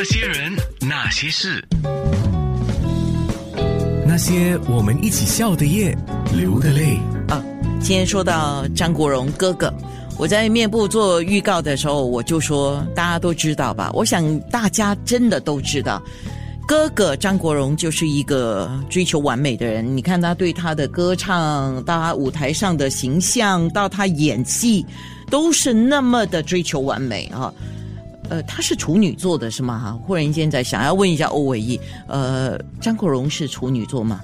那些人，那些事，那些我们一起笑的夜，流的泪。啊，今天说到张国荣哥哥，我在面部做预告的时候，我就说大家都知道吧？我想大家真的都知道，哥哥张国荣就是一个追求完美的人。你看他对他的歌唱，到他舞台上的形象，到他演技，都是那么的追求完美啊。呃，她是处女座的是吗？哈，忽然间在想要问一下欧伟毅，呃，张国荣是处女座吗？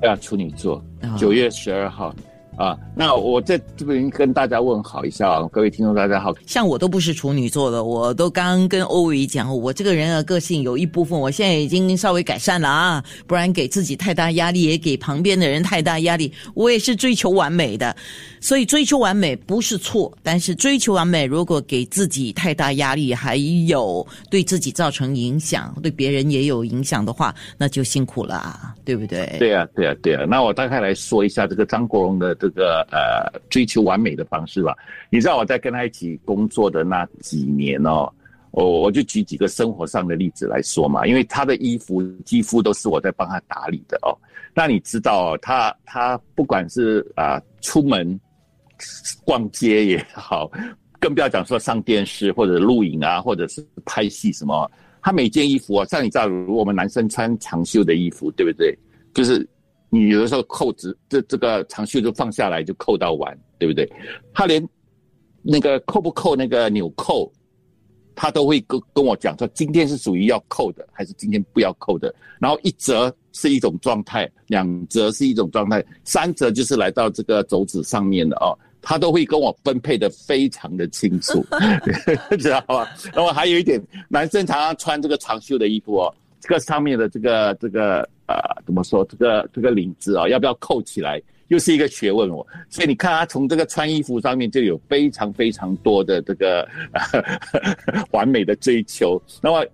对啊，处女座啊，九月十二号啊。那我在这边跟大家问好一下啊，各位听众大家好。像我都不是处女座的，我都刚跟欧伟讲，我这个人的个性有一部分，我现在已经稍微改善了啊，不然给自己太大压力，也给旁边的人太大压力。我也是追求完美的，所以追求完美不是错，但是追求完美如果给自己太大压力，还有对自己造成影响，对别人也有影响的话，那就辛苦了啊，对不对？对啊，对啊，对啊。那我大概来说一下这个张国荣的这个个呃追求完美的方式吧。你知道我在跟他一起工作的那几年哦，我我就举几个生活上的例子来说嘛，因为他的衣服几乎都是我在帮他打理的哦。那你知道、哦、他他不管是啊、出门逛街也好，更不要讲说上电视或者录影啊，或者是拍戏什么，他每件衣服啊，像你知道，如果我们男生穿长袖的衣服，对不对？就是你有的时候扣子这这个长袖就放下来就扣到完，对不对？他连那个扣不扣那个纽扣，他都会跟跟我讲说，今天是属于要扣的，还是今天不要扣的。然后一折是一种状态，两折是一种状态，三折就是来到这个肘子上面的哦。他都会跟我分配的非常的清楚，知道吧？然后还有一点，男生常常穿这个长袖的衣服哦，这个上面的这个这个呃怎么说？这个这个领子啊、哦，要不要扣起来，又是一个学问哦。所以你看他从这个穿衣服上面就有非常非常多的这个、呃、完美的追求。那么。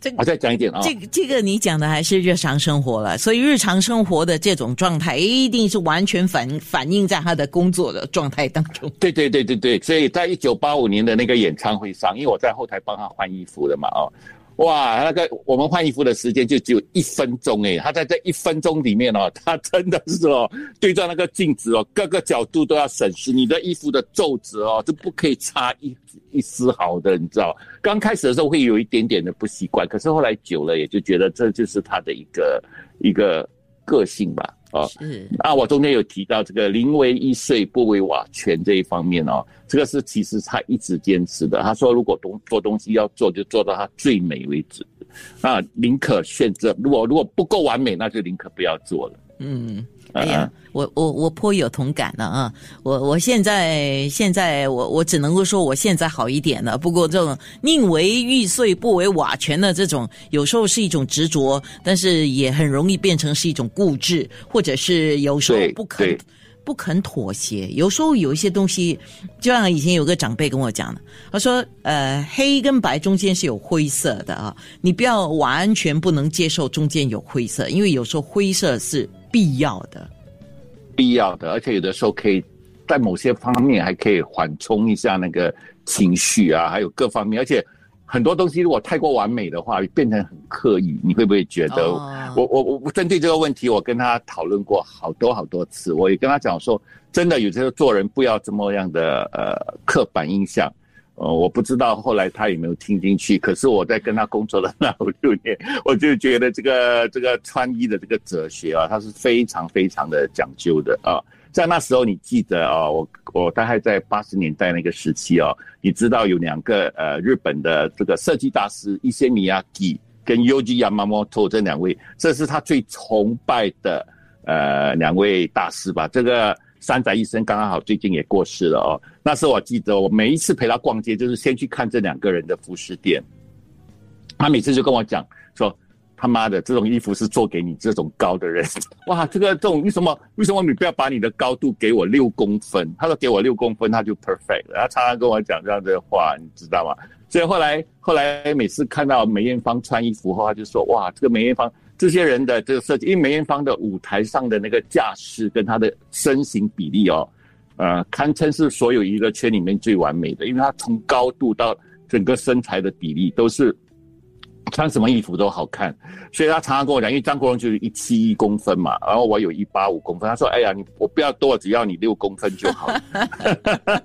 这我再讲一点啊、哦，这个这个你讲的还是日常生活了，所以日常生活的这种状态一定是完全反反映在他的工作的状态当中。对对对对对，所以在一九八五年的那个演唱会上，因为我在后台帮他换衣服的嘛，哦，哇，那个我们换衣服的时间就只有一分钟诶，他在这一分钟里面哦，他真的是哦，对着那个镜子哦，各个角度都要审视你的衣服的皱褶哦，就不可以差一一丝毫的，你知道。刚开始的时候会有一点点的不习惯，可是后来久了也就觉得这就是他的一个一个个性吧，哦。是啊，我中间有提到这个宁为玉碎不为瓦全这一方面哦，这个是其实他一直坚持的。他说如果东做东西要做，就做到它最美为止，啊，宁可选择如果如果不够完美，那就宁可不要做了。嗯，哎呀，我我我颇有同感了啊！我我现在现在我我只能够说我现在好一点了。不过这种宁为玉碎不为瓦全的这种，有时候是一种执着，但是也很容易变成是一种固执，或者是有时候不肯不肯妥协。有时候有一些东西，就像以前有个长辈跟我讲的，他说：“呃，黑跟白中间是有灰色的啊，你不要完全不能接受中间有灰色，因为有时候灰色是。”必要的，必要的，而且有的时候可以在某些方面还可以缓冲一下那个情绪啊，还有各方面，而且很多东西如果太过完美的话，变成很刻意，你会不会觉得？哦、我我我针对这个问题，我跟他讨论过好多好多次，我也跟他讲说，真的有时候做人不要这么样的呃刻板印象。呃，我不知道后来他有没有听进去，可是我在跟他工作了那五六年，我就觉得这个这个穿衣的这个哲学啊，他是非常非常的讲究的啊。在那时候，你记得啊，我我大概在八十年代那个时期啊，你知道有两个呃日本的这个设计大师伊些米亚吉跟 Yoji Yamamoto 这两位，这是他最崇拜的呃两位大师吧？这个。山仔医生刚刚好最近也过世了哦。那时候我记得，我每一次陪他逛街，就是先去看这两个人的服饰店。他每次就跟我讲说：“他妈的，这种衣服是做给你这种高的人。哇，这个这种为什么为什么你不要把你的高度给我六公分？”他说：“给我六公分，他就 perfect 了。”他常常跟我讲这样的话，你知道吗？所以后来后来每次看到梅艳芳穿衣服后，他就说：“哇，这个梅艳芳。”这些人的这个设计，因为梅艳芳的舞台上的那个架势跟她的身形比例哦，呃，堪称是所有娱乐圈里面最完美的。因为她从高度到整个身材的比例都是穿什么衣服都好看，所以他常常跟我讲，因为张国荣就是一七一公分嘛，然后我有一八五公分，他说：“哎呀，你我不要多，只要你六公分就好。”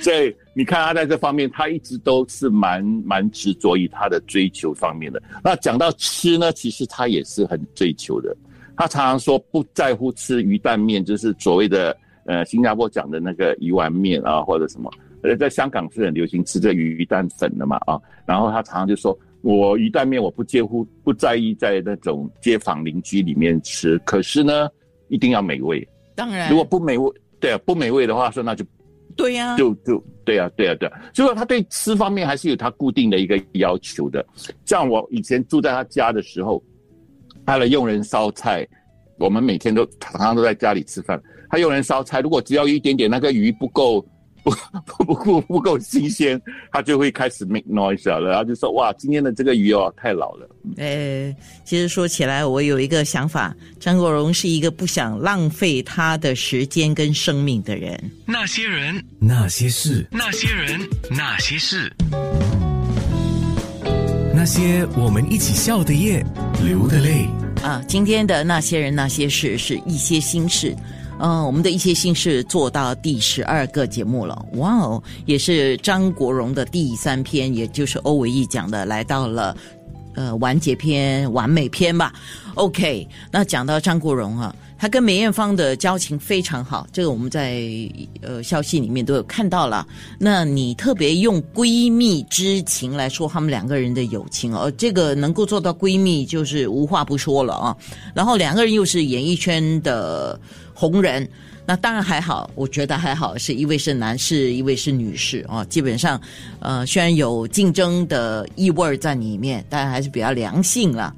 所以你看他在这方面，他一直都是蛮蛮执着于他的追求方面的。那讲到吃呢，其实他也是很追求的。他常常说不在乎吃鱼蛋面，就是所谓的呃新加坡讲的那个鱼丸面啊，或者什么。呃，在香港是很流行吃这鱼蛋粉的嘛啊。然后他常常就说。我鱼蛋面我不介乎不在意在那种街坊邻居里面吃，可是呢，一定要美味。当然，如果不美味，对啊，不美味的话，说那就，对呀，就就对啊，对啊，对啊。所以说他对吃方面还是有他固定的一个要求的。像我以前住在他家的时候，他的佣人烧菜，我们每天都常常都在家里吃饭。他佣人烧菜，如果只要一点点那个鱼不够。不不不不够新鲜，他就会开始 make noise 了，然后就说：“哇，今天的这个鱼哦，太老了。”呃，其实说起来，我有一个想法，张国荣是一个不想浪费他的时间跟生命的人。那些人，那些事，那些人，那些事，那些我们一起笑的夜，流的泪啊！今天的那些人，那些事，是一些心事。嗯，我们的一些心事做到第十二个节目了，哇哦，也是张国荣的第三篇，也就是欧维义讲的，来到了呃完结篇、完美篇吧。OK，那讲到张国荣啊，他跟梅艳芳的交情非常好，这个我们在呃消息里面都有看到了。那你特别用闺蜜之情来说他们两个人的友情哦，这个能够做到闺蜜就是无话不说了啊。然后两个人又是演艺圈的。红人，那当然还好，我觉得还好，是一位是男士，一位是女士啊。基本上，呃，虽然有竞争的意味在里面，但还是比较良性了。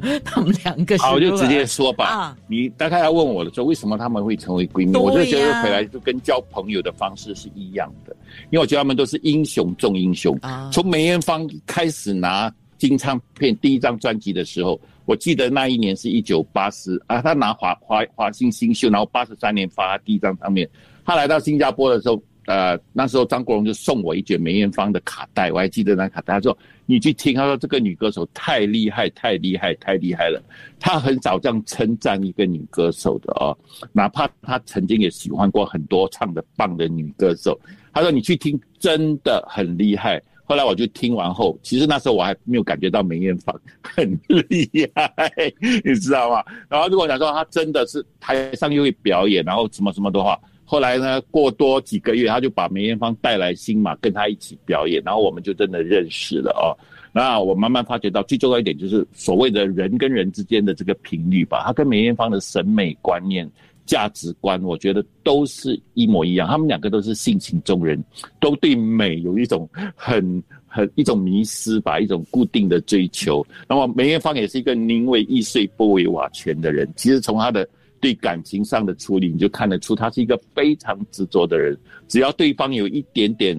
他们两个好，我就直接说吧。啊，你大概要问我的时候，为什么他们会成为闺蜜？我就觉得回来就跟交朋友的方式是一样的，因为我觉得他们都是英雄重英雄。啊，从梅艳芳开始拿金唱片第一张专辑的时候。我记得那一年是一九八十啊，她拿华华华星新秀，然后八十三年发第一张唱片。她来到新加坡的时候，呃，那时候张国荣就送我一卷梅艳芳的卡带，我还记得那卡带。他说：“你去听。”他说：“这个女歌手太厉害，太厉害，太厉害了。”他很少这样称赞一个女歌手的哦，哪怕他曾经也喜欢过很多唱的棒的女歌手。他说：“你去听，真的很厉害。”后来我就听完后，其实那时候我还没有感觉到梅艳芳很厉害，你知道吗？然后如果讲说她真的是台上又会表演，然后什么什么的话，后来呢过多几个月，他就把梅艳芳带来新马跟他一起表演，然后我们就真的认识了哦。那我慢慢发觉到最重要一点就是所谓的人跟人之间的这个频率吧，他跟梅艳芳的审美观念。价值观，我觉得都是一模一样。他们两个都是性情中人，都对美有一种很很一种迷失吧，一种固定的追求。那么梅艳芳也是一个宁为玉碎不为瓦全的人。其实从他的对感情上的处理，你就看得出他是一个非常执着的人。只要对方有一点点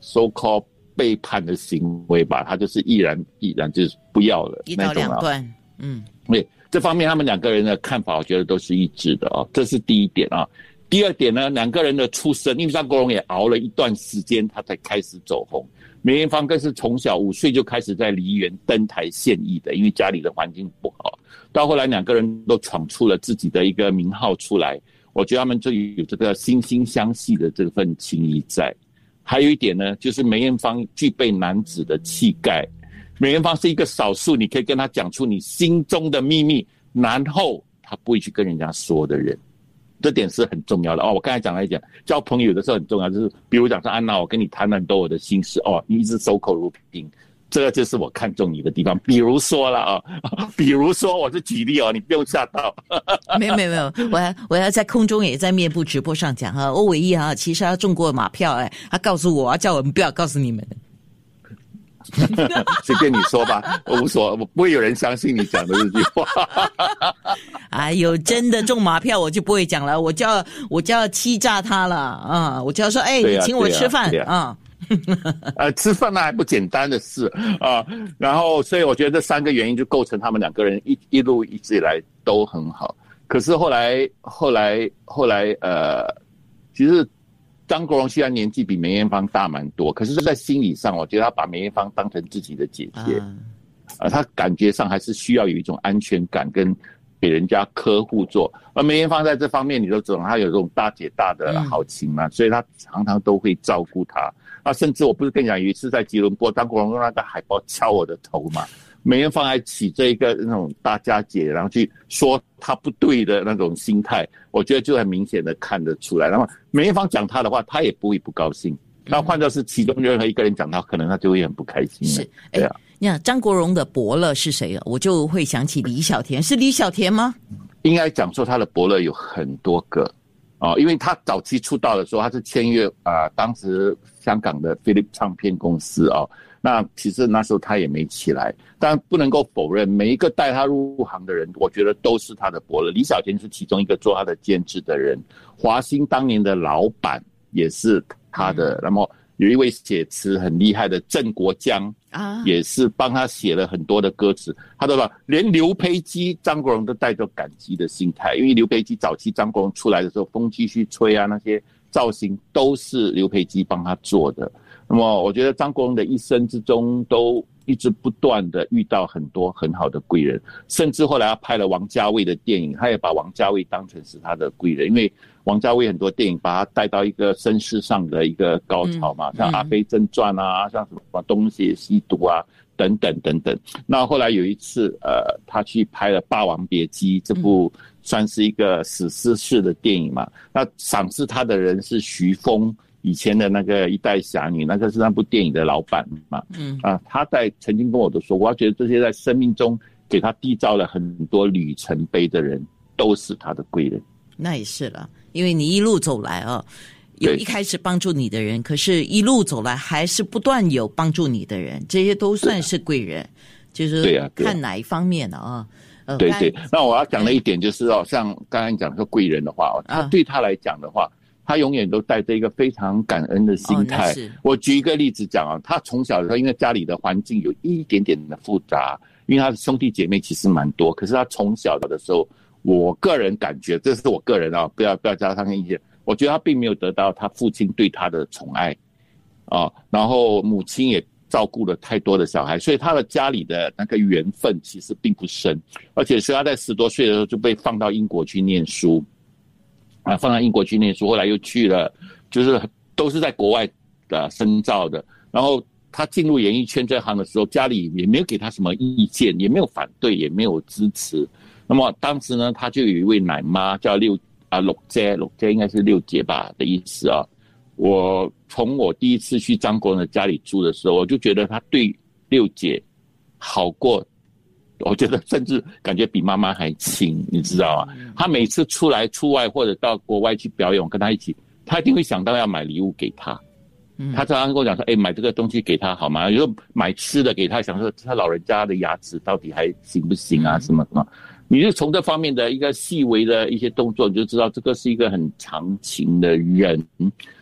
so called 背叛的行为吧，他就是毅然毅然就是不要了。一刀两断，嗯，对。这方面，他们两个人的看法，我觉得都是一致的啊。这是第一点啊。第二点呢，两个人的出身，因为张国荣也熬了一段时间，他才开始走红。梅艳芳更是从小五岁就开始在梨园登台献艺的，因为家里的环境不好。到后来，两个人都闯出了自己的一个名号出来。我觉得他们就有这个惺惺相惜的这份情谊在。还有一点呢，就是梅艳芳具备男子的气概。梅艳芳是一个少数，你可以跟他讲出你心中的秘密，然后他不会去跟人家说的人，这点是很重要的哦。我刚才讲了一讲，交朋友的时候很重要，就是比如讲说安娜，我跟你谈了很多我的心事哦，你一直守口如瓶，这个就是我看中你的地方。比如说了啊，比如说我是举例哦，你不用吓到。没有没有没有，我要我要在空中也在面部直播上讲哈，欧伟义哈，其实他中过马票哎，他告诉我，叫我们不要告诉你们。随便你说吧，我无所，我不会有人相信你讲的这句话。哎呦，真的中马票我就不会讲了，我就要我就要欺诈他了啊！我就要说，哎，你请我吃饭啊？呃，吃饭那还不简单的事啊。然后，所以我觉得这三个原因就构成他们两个人一一路一直以来都很好。可是后来，后来，后来，呃，其实。张国荣虽然年纪比梅艳芳大蛮多，可是，在心理上，我觉得他把梅艳芳当成自己的姐姐，啊，他感觉上还是需要有一种安全感跟给人家呵护做。而梅艳芳在这方面，你都知道，她有这种大姐大的好情嘛，所以她常常都会照顾她。啊，甚至我不是跟你讲，有一次在吉隆坡，张国荣用那个海报敲我的头嘛，梅艳芳还起这一个那种大家姐，然后去说她不对的那种心态，我觉得就很明显的看得出来。然后梅艳芳讲她的话，她也不会不高兴。那换作是其中任何一个人讲她，可能他就会很不开心。是，对啊。你看张国荣的伯乐是谁啊？我就会想起李小田，是李小田吗？应该讲说他的伯乐有很多个，哦，因为他早期出道的时候，他是签约啊，当时香港的 Philip 唱片公司哦。那其实那时候他也没起来，但不能够否认，每一个带他入行的人，我觉得都是他的伯乐。李小田是其中一个做他的监制的人，华兴当年的老板也是他的。那么有一位写词很厉害的郑国江。啊，也是帮他写了很多的歌词，他都说连刘培基、张国荣都带着感激的心态，因为刘培基早期张国荣出来的时候，风继续吹啊，那些造型都是刘培基帮他做的。那么我觉得张国荣的一生之中都一直不断的遇到很多很好的贵人，甚至后来他拍了王家卫的电影，他也把王家卫当成是他的贵人，因为王家卫很多电影把他带到一个身世上的一个高潮嘛，像《阿飞正传》啊，像什么东邪西毒啊等等等等。那后来有一次，呃，他去拍了《霸王别姬》这部算是一个史诗式的电影嘛，那赏识他的人是徐峰。以前的那个一代侠女，那个是那部电影的老板嘛，嗯啊，他在曾经跟我都说，我要觉得这些在生命中给他缔造了很多里程碑的人，都是他的贵人。那也是了，因为你一路走来啊，有一开始帮助你的人，可是一路走来还是不断有帮助你的人，这些都算是贵人，就是看哪一方面的啊？对对。那我要讲的一点就是哦，像刚刚讲说贵人的话，他对他来讲的话。他永远都带着一个非常感恩的心态。我举一个例子讲啊，他从小的时候，因为家里的环境有一点点的复杂，因为他的兄弟姐妹其实蛮多。可是他从小的时候，我个人感觉，这是我个人啊，不要不要加上意见。我觉得他并没有得到他父亲对他的宠爱啊，然后母亲也照顾了太多的小孩，所以他的家里的那个缘分其实并不深。而且是他在十多岁的时候就被放到英国去念书。啊，放到英国去念书，后来又去了，就是都是在国外的深造的。然后他进入演艺圈这行的时候，家里也没有给他什么意见，也没有反对，也没有支持。那么当时呢，他就有一位奶妈叫六啊六姐，六姐应该是六姐吧的意思啊。我从我第一次去张国荣的家里住的时候，我就觉得他对六姐好过。我觉得甚至感觉比妈妈还亲，你知道吗？他每次出来出外或者到国外去表演，跟他一起，他一定会想到要买礼物给他。他常常跟我讲说：“哎，买这个东西给他好吗？有时候买吃的给他，想说他老人家的牙齿到底还行不行啊？什么什么？你就从这方面的一个细微的一些动作，你就知道这个是一个很长情的人。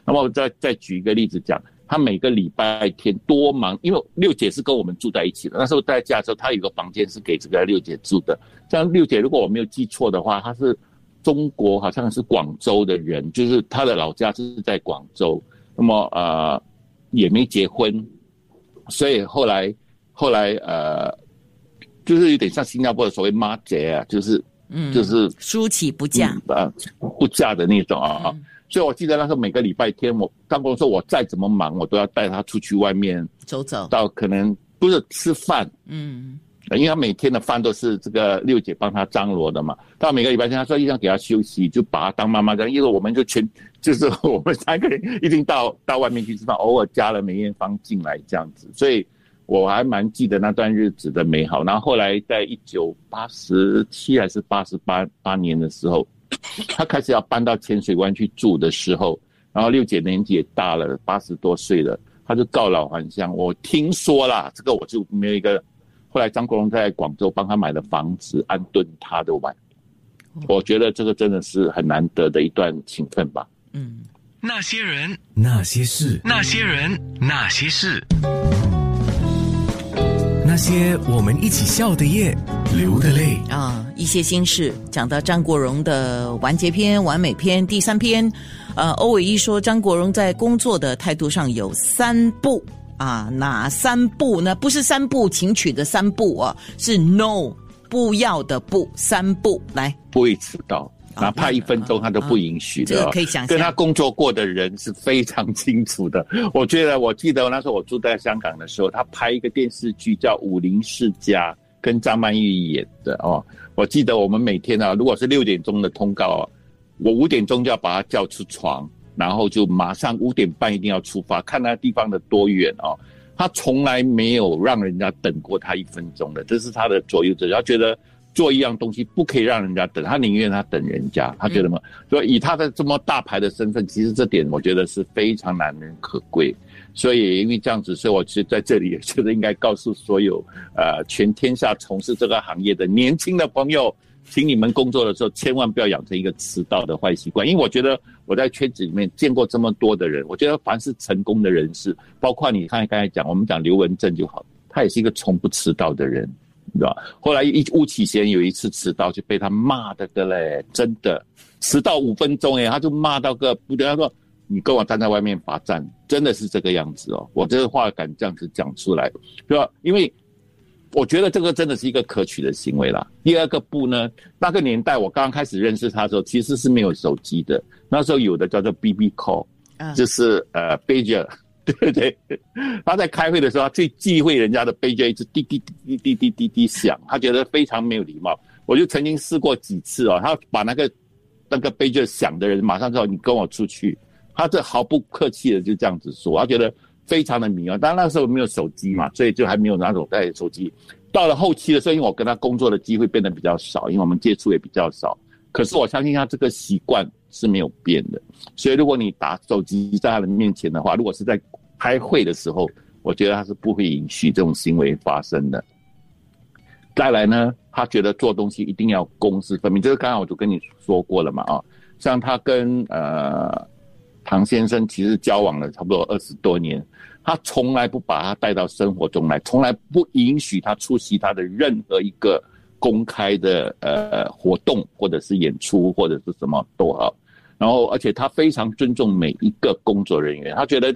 那么我再再举一个例子讲。”他每个礼拜天多忙，因为六姐是跟我们住在一起的。那时候在家的时候，他有个房间是给这个六姐住的。像六姐，如果我没有记错的话，她是中国好像是广州的人，就是她的老家是在广州。那么呃，也没结婚，所以后来后来呃，就是有点像新加坡的所谓妈姐啊，就是嗯，就是舒淇不嫁啊，不嫁的那种啊。所以，我记得那时候每个礼拜天，我张国荣说，我再怎么忙，我都要带他出去外面走走，到可能不是吃饭，嗯，因为他每天的饭都是这个六姐帮他张罗的嘛。到每个礼拜天，他说一定要给他休息，就把他当妈妈这样。因为我们就全就是我们三个人一定到到外面去吃饭，偶尔加了梅艳芳进来这样子。所以我还蛮记得那段日子的美好。然后后来在一九八十七还是八十八八年的时候。他开始要搬到浅水湾去住的时候，然后六姐年纪也大了，八十多岁了，他就告老还乡。我听说啦，这个我就没有一个。后来张国荣在广州帮他买了房子，安顿他的晚。我觉得这个真的是很难得的一段情分吧。嗯，那些人，那些事，那些人，那些事。那些我们一起笑的夜，流的泪啊，一些心事。讲到张国荣的完结篇、完美篇第三篇，呃，欧伟一说张国荣在工作的态度上有三不啊，哪三步呢？不是三部情曲的三步啊，是 no 不要的不三步。来，不会迟到，啊哪怕一分钟他都不允许这的、哦。个可以想象跟他工作过的人是非常清楚的。我觉得，我记得那时候我住在香港的时候，他拍一个电视剧叫《武林世家》，跟张曼玉演的哦。我记得我们每天啊，如果是六点钟的通告、啊，我五点钟就要把他叫出床，然后就马上五点半一定要出发，看那地方的多远哦。他从来没有让人家等过他一分钟的，这是他的左右者。他觉得做一样东西不可以让人家等，他宁愿他等人家。他觉得嘛，所以以他的这么大牌的身份，其实这点我觉得是非常难能可贵。所以因为这样子，所以我其实在这里也觉得应该告诉所有呃全天下从事这个行业的年轻的朋友，请你们工作的时候千万不要养成一个迟到的坏习惯，因为我觉得我在圈子里面见过这么多的人，我觉得凡是成功的人士，包括你看刚才讲，我们讲刘文正就好，他也是一个从不迟到的人，你知道吧？后来一巫启贤有一次迟到就被他骂的个嘞，真的迟到五分钟哎，他就骂到个不得，他说你跟我站在外面罚站，真的是这个样子哦，我这个话敢这样子讲出来，对吧？因为。我觉得这个真的是一个可取的行为啦。第二个不呢，那个年代我刚刚开始认识他的时候，其实是没有手机的。那时候有的叫做 BB call，、啊就是呃 pager，对不对？他在开会的时候，他最忌讳人家的 pager 一直滴滴滴滴滴滴滴响，他觉得非常没有礼貌。我就曾经试过几次哦，他把那个那个杯具响的人马上说你跟我出去，他这毫不客气的就这样子说，他觉得。非常的迷啊！但那时候没有手机嘛，所以就还没有那种带手机。到了后期的时候，因为我跟他工作的机会变得比较少，因为我们接触也比较少。可是我相信他这个习惯是没有变的。所以如果你打手机在他的面前的话，如果是在开会的时候，我觉得他是不会允许这种行为发生的。再来呢，他觉得做东西一定要公私分明，这个刚刚我就跟你说过了嘛啊，像他跟呃。唐先生其实交往了差不多二十多年，他从来不把他带到生活中来，从来不允许他出席他的任何一个公开的呃活动，或者是演出，或者是什么都好。然后，而且他非常尊重每一个工作人员，他觉得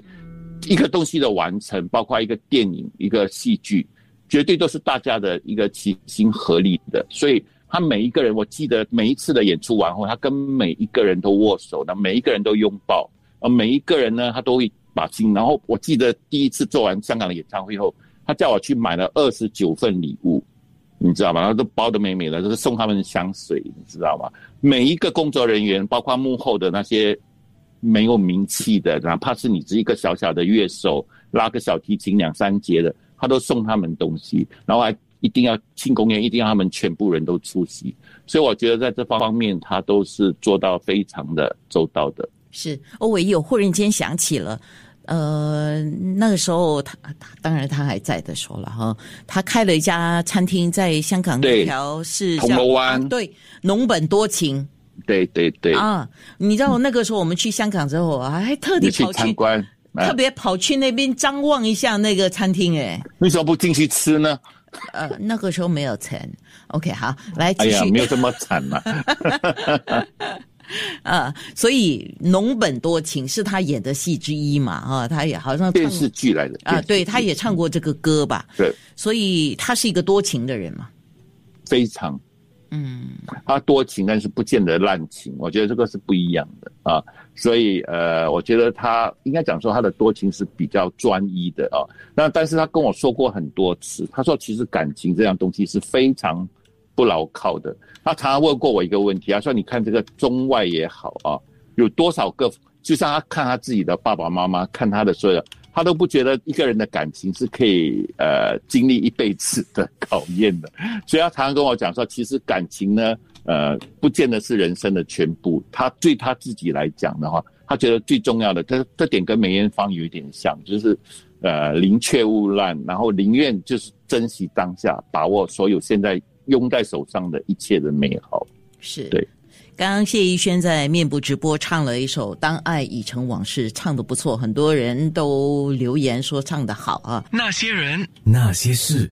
一个东西的完成，包括一个电影、一个戏剧，绝对都是大家的一个齐心合力的，所以。他每一个人，我记得每一次的演出完后，他跟每一个人都握手，那每一个人都拥抱。呃，每一个人呢，他都会把心。然后我记得第一次做完香港的演唱会后，他叫我去买了二十九份礼物，你知道吗？然后都包的美美的，都是送他们香水，你知道吗？每一个工作人员，包括幕后的那些没有名气的，哪怕是你是一个小小的乐手，拉个小提琴两三节的，他都送他们东西，然后还一定要庆功宴，一定要他们全部人都出席。所以我觉得在这方面，他都是做到非常的周到的。是欧伟有，忽然间想起了，呃，那个时候他他当然他还在的时候了哈，他开了一家餐厅在香港那条是铜锣湾，啊对，农本多情，对对对。啊，你知道那个时候我们去香港之后，还特地跑去参观，特别跑去那边张望一下那个餐厅，哎，为什么不进去吃呢？呃，那个时候没有钱，OK，好，来继续，哎呀，没有这么惨嘛。啊，所以农本多情是他演的戏之一嘛，啊，他也好像电视剧来的啊，对，他也唱过这个歌吧？对，所以他是一个多情的人嘛，非常，嗯，他多情，但是不见得滥情，我觉得这个是不一样的啊。所以呃，我觉得他应该讲说他的多情是比较专一的啊。那但是他跟我说过很多次，他说其实感情这样东西是非常。不牢靠的，他常常问过我一个问题，他说：“你看这个中外也好啊，有多少个？就像他看他自己的爸爸妈妈，看他的所有，他都不觉得一个人的感情是可以呃经历一辈子的考验的。所以他常常跟我讲说，其实感情呢，呃，不见得是人生的全部。他对他自己来讲的话，他觉得最重要的，这这点跟梅艳芳有一点像，就是呃宁缺毋滥，然后宁愿就是珍惜当下，把握所有现在。”拥在手上的一切的美好，是对。刚刚谢逸轩在面部直播唱了一首《当爱已成往事》，唱的不错，很多人都留言说唱的好啊。那些人，那些事。